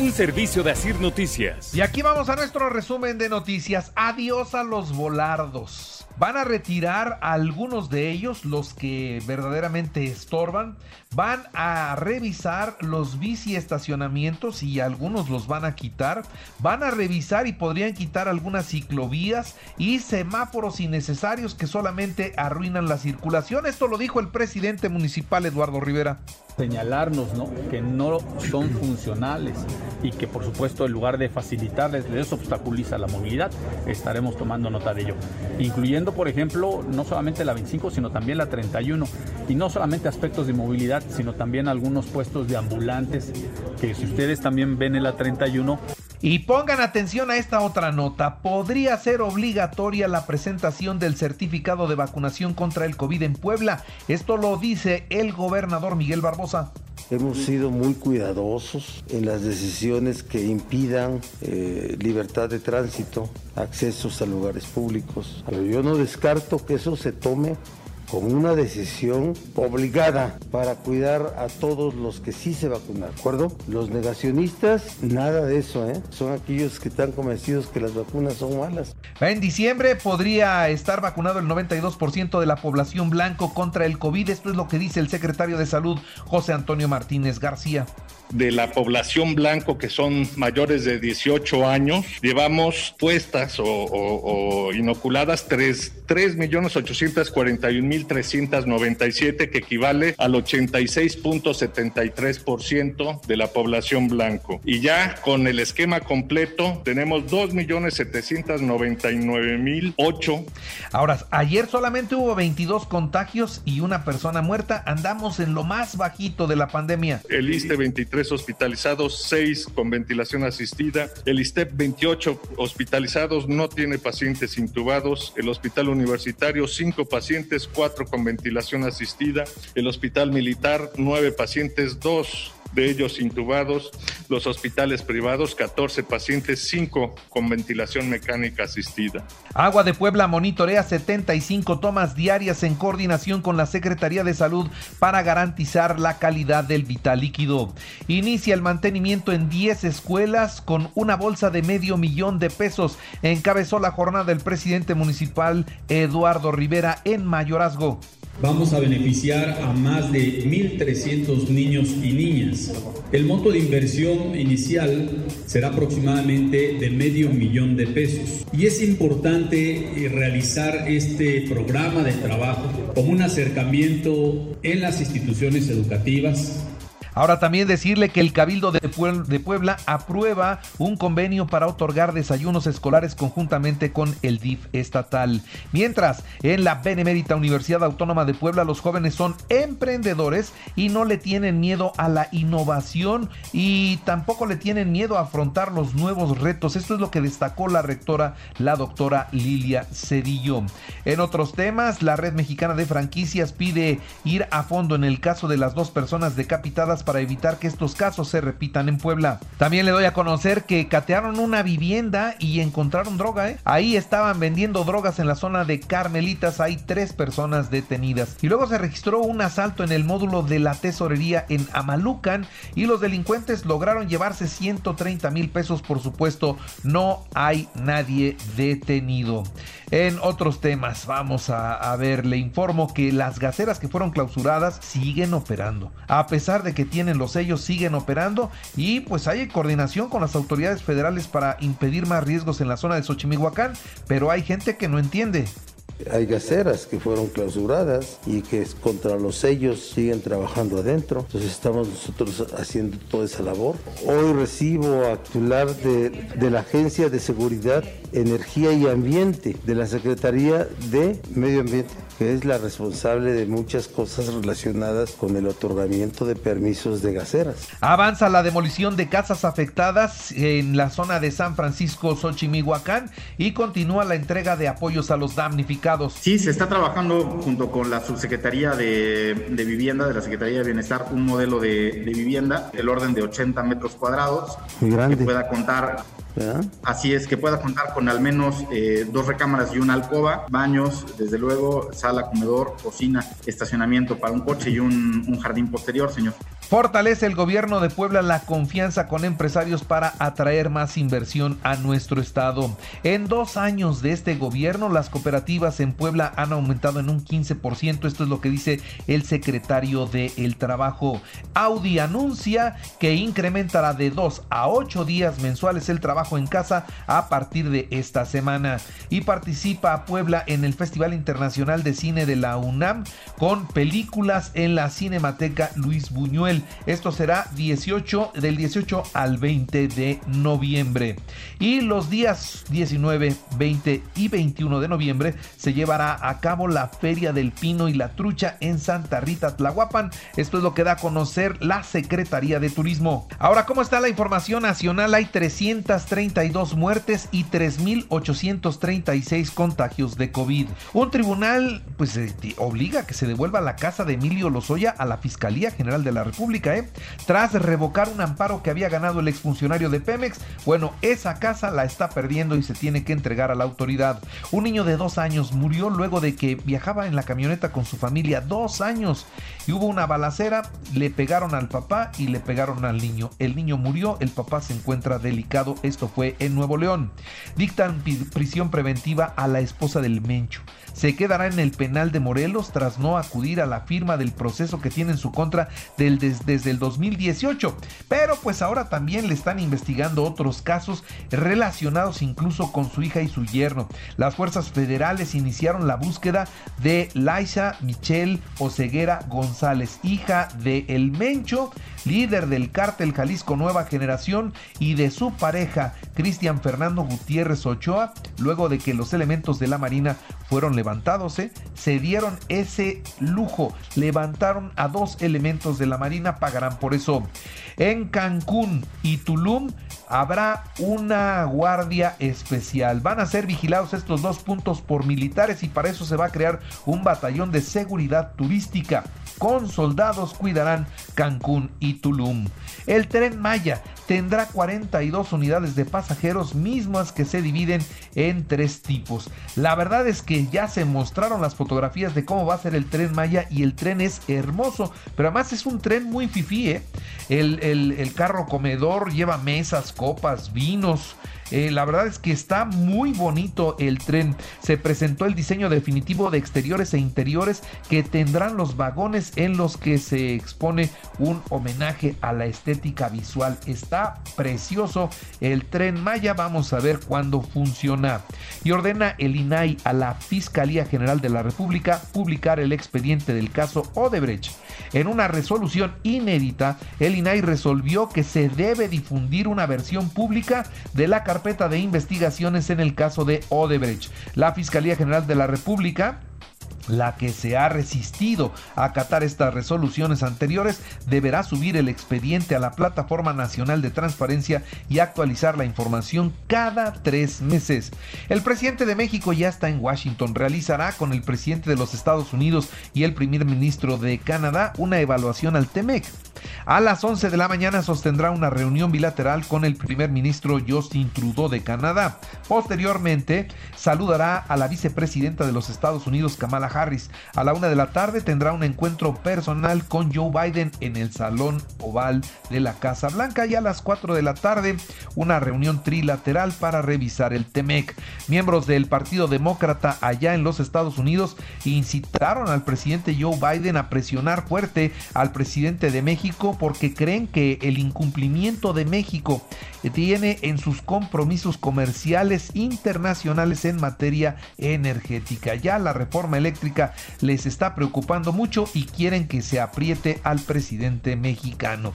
Un servicio de Asir Noticias. Y aquí vamos a nuestro resumen de noticias. Adiós a los volardos. Van a retirar algunos de ellos, los que verdaderamente estorban. Van a revisar los bici estacionamientos y algunos los van a quitar. Van a revisar y podrían quitar algunas ciclovías y semáforos innecesarios que solamente arruinan la circulación. Esto lo dijo el presidente municipal Eduardo Rivera. Señalarnos ¿no? que no son funcionales y que por supuesto en lugar de facilitarles les obstaculiza la movilidad, estaremos tomando nota de ello, incluyendo por ejemplo, no solamente la 25, sino también la 31. Y no solamente aspectos de movilidad, sino también algunos puestos de ambulantes, que si ustedes también ven en la 31, y pongan atención a esta otra nota. Podría ser obligatoria la presentación del certificado de vacunación contra el COVID en Puebla. Esto lo dice el gobernador Miguel Barbosa. Hemos sido muy cuidadosos en las decisiones que impidan eh, libertad de tránsito, accesos a lugares públicos. yo no descarto que eso se tome como una decisión obligada para cuidar a todos los que sí se vacunan, ¿de acuerdo? Los negacionistas, nada de eso, ¿eh? Son aquellos que están convencidos que las vacunas son malas. En diciembre podría estar vacunado el 92% de la población blanco contra el COVID. Esto es lo que dice el secretario de Salud, José Antonio Martínez García de la población blanco que son mayores de 18 años, llevamos puestas o, inoculadas 3.841.397, que equivale al 86.73% de la población blanco. Y ya con el esquema completo tenemos 2.799.008. Ahora, ayer solamente hubo 22 contagios y una persona muerta. Andamos en lo más bajito de la pandemia. El ISTE 23 hospitalizados, 6 con ventilación asistida. El ISTEP 28 hospitalizados, no tiene pacientes intubados. El Hospital Universitario 5 pacientes, 4 con ventilación asistida. El Hospital Militar 9 pacientes, 2 de ellos intubados, los hospitales privados, 14 pacientes, 5 con ventilación mecánica asistida. Agua de Puebla monitorea 75 tomas diarias en coordinación con la Secretaría de Salud para garantizar la calidad del vital líquido. Inicia el mantenimiento en 10 escuelas con una bolsa de medio millón de pesos. Encabezó la jornada el presidente municipal Eduardo Rivera en Mayorazgo vamos a beneficiar a más de 1.300 niños y niñas. El monto de inversión inicial será aproximadamente de medio millón de pesos. Y es importante eh, realizar este programa de trabajo como un acercamiento en las instituciones educativas Ahora también decirle que el Cabildo de, Puebla aprueba un convenio para otorgar desayunos escolares conjuntamente con el DIF estatal. Mientras, en la Benemérita Universidad Autónoma de Puebla los jóvenes son emprendedores y no le tienen miedo a la innovación y tampoco le tienen miedo a afrontar los nuevos retos. Esto es lo que destacó la rectora, la doctora Lilia Cedillo. En otros temas, la Red Mexicana de Franquicias pide ir a fondo en el caso de las dos personas decapitadas para evitar que estos casos se repitan en Puebla. También le doy a conocer que catearon una vivienda y encontraron droga. ¿eh? Ahí estaban vendiendo drogas en la zona de Carmelitas. Hay tres personas detenidas. Y luego se registró un asalto en el módulo de la tesorería en Amalucan y los delincuentes lograron llevarse 130 mil pesos. Por supuesto, no hay nadie detenido. En otros temas, vamos a, a ver, le informo que las gaceras que fueron clausuradas siguen operando. A pesar de que tienen los sellos siguen operando y pues hay coordinación con las autoridades federales para impedir más riesgos en la zona de Xochimihuacán, pero hay gente que no entiende. Hay gaceras que fueron clausuradas y que contra los sellos siguen trabajando adentro. Entonces estamos nosotros haciendo toda esa labor. Hoy recibo a titular de, de la Agencia de Seguridad, Energía y Ambiente de la Secretaría de Medio Ambiente que es la responsable de muchas cosas relacionadas con el otorgamiento de permisos de gaseras. Avanza la demolición de casas afectadas en la zona de San Francisco, Xochimihuacán y continúa la entrega de apoyos a los damnificados. Sí, se está trabajando junto con la subsecretaría de, vivienda, de la Secretaría de Bienestar, un modelo de, vivienda del orden de 80 metros cuadrados. Muy grande. Que pueda contar Así es, que pueda contar con al menos eh, dos recámaras y una alcoba, baños, desde luego, sala, comedor, cocina, estacionamiento para un coche y un, un jardín posterior, señor. Fortalece el gobierno de Puebla la confianza con empresarios para atraer más inversión a nuestro estado. En dos años de este gobierno, las cooperativas en Puebla han aumentado en un 15%. Esto es lo que dice el secretario de El Trabajo. Audi anuncia que incrementará de dos a ocho días mensuales el trabajo en casa a partir de esta semana. Y participa Puebla en el Festival Internacional de Cine de la UNAM con películas en la Cinemateca Luis Buñuel. Esto será 18 del 18 al 20 de noviembre. Y los días 19, 20 y 21 de noviembre se llevará a cabo la Feria del Pino y la Trucha en Santa Rita Tlahuapan. Esto es lo que da a conocer la Secretaría de Turismo. Ahora, ¿cómo está la información nacional? Hay 332 muertes y 3.836 contagios de COVID. Un tribunal pues eh, obliga a que se devuelva la casa de Emilio Lozoya a la Fiscalía General de la República ¿eh? tras revocar un amparo que había ganado el exfuncionario de Pemex. Bueno, esa casa la está perdiendo y se tiene que entregar a la autoridad. Un niño de dos años murió luego de que viajaba en la camioneta con su familia, dos años, y hubo una balacera, le pegaron al papá y le pegaron al niño. El niño murió, el papá se encuentra delicado, esto fue en Nuevo León. Dictan prisión preventiva a la esposa del Mencho se quedará en el penal de Morelos tras no acudir a la firma del proceso que tiene en su contra del, desde el 2018. Pero pues ahora también le están investigando otros casos relacionados incluso con su hija y su yerno. Las fuerzas federales iniciaron la búsqueda de Laisha Michelle Oseguera González, hija de El Mencho, líder del cártel Jalisco Nueva Generación y de su pareja Cristian Fernando Gutiérrez Ochoa, luego de que los elementos de la Marina fueron levantados, ¿eh? se dieron ese lujo, levantaron a dos elementos de la Marina, pagarán por eso. En Cancún y Tulum habrá una guardia especial. Van a ser vigilados estos dos puntos por militares y para eso se va a crear un batallón de seguridad turística. Con soldados cuidarán Cancún y Tulum. El tren Maya tendrá 42 unidades de pasajeros mismas que se dividen en tres tipos. La verdad es que ya se mostraron las fotografías de cómo va a ser el tren Maya y el tren es hermoso, pero además es un tren muy fifí. ¿eh? El, el carro comedor lleva mesas, copas, vinos. Eh, la verdad es que está muy bonito el tren. Se presentó el diseño definitivo de exteriores e interiores que tendrán los vagones en los que se expone un homenaje a la estética visual. Está precioso el tren Maya. Vamos a ver cuándo funciona. Y ordena el INAI a la Fiscalía General de la República publicar el expediente del caso Odebrecht. En una resolución inédita, el INAI resolvió que se debe difundir una versión pública de la carpeta de investigaciones en el caso de Odebrecht. La Fiscalía General de la República la que se ha resistido a acatar estas resoluciones anteriores deberá subir el expediente a la Plataforma Nacional de Transparencia y actualizar la información cada tres meses. El presidente de México ya está en Washington. Realizará con el presidente de los Estados Unidos y el primer ministro de Canadá una evaluación al TEMEC. A las 11 de la mañana sostendrá una reunión bilateral con el primer ministro Justin Trudeau de Canadá. Posteriormente, saludará a la vicepresidenta de los Estados Unidos, Kamala Harris. A la una de la tarde tendrá un encuentro personal con Joe Biden en el Salón Oval de la Casa Blanca y a las 4 de la tarde una reunión trilateral para revisar el TEMEC. Miembros del Partido Demócrata allá en los Estados Unidos incitaron al presidente Joe Biden a presionar fuerte al presidente de Porque creen que el incumplimiento de México tiene en sus compromisos comerciales internacionales en materia energética. Ya la reforma eléctrica les está preocupando mucho y quieren que se apriete al presidente mexicano.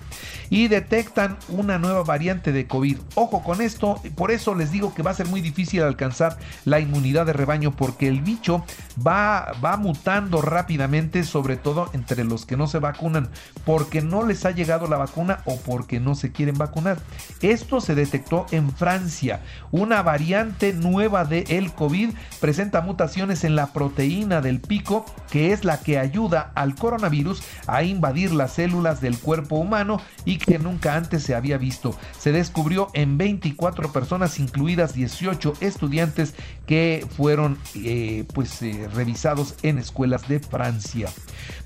Y detectan una nueva variante de COVID. Ojo con esto, por eso les digo que va a ser muy difícil alcanzar la inmunidad de rebaño porque el bicho va, va mutando rápidamente, sobre todo entre los que no se vacunan, porque no les ha llegado la vacuna o porque no se quieren vacunar. Esto se detectó en Francia. Una variante nueva de el COVID presenta mutaciones en la proteína del pico, que es la que ayuda al coronavirus a invadir las células del cuerpo humano y que nunca antes se había visto. Se descubrió en 24 personas, incluidas 18 estudiantes que fueron eh, pues eh, revisados en escuelas de Francia.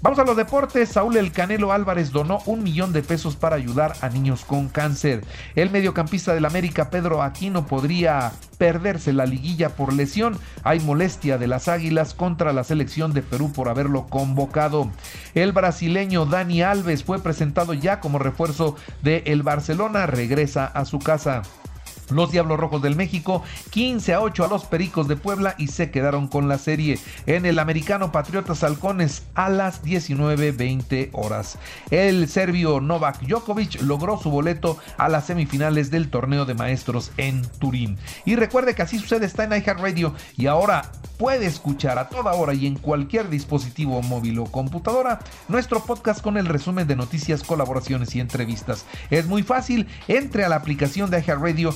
Vamos a los deportes. Saúl El Canelo Álvarez donó un millón de pesos para ayudar a niños con cáncer. El mediocampista del América, Pedro Aquino, podría perderse la liguilla por lesión. Hay molestia de las Águilas contra la selección de Perú por haberlo convocado. El brasileño Dani Alves fue presentado ya como refuerzo de el Barcelona, regresa a su casa. Los Diablos Rojos del México 15 a 8 a los Pericos de Puebla y se quedaron con la serie en el americano Patriotas Halcones a las 19:20 horas. El serbio Novak Djokovic logró su boleto a las semifinales del torneo de maestros en Turín. Y recuerde que así sucede está en iHeartRadio y ahora puede escuchar a toda hora y en cualquier dispositivo móvil o computadora nuestro podcast con el resumen de noticias, colaboraciones y entrevistas. Es muy fácil, entre a la aplicación de iHeartRadio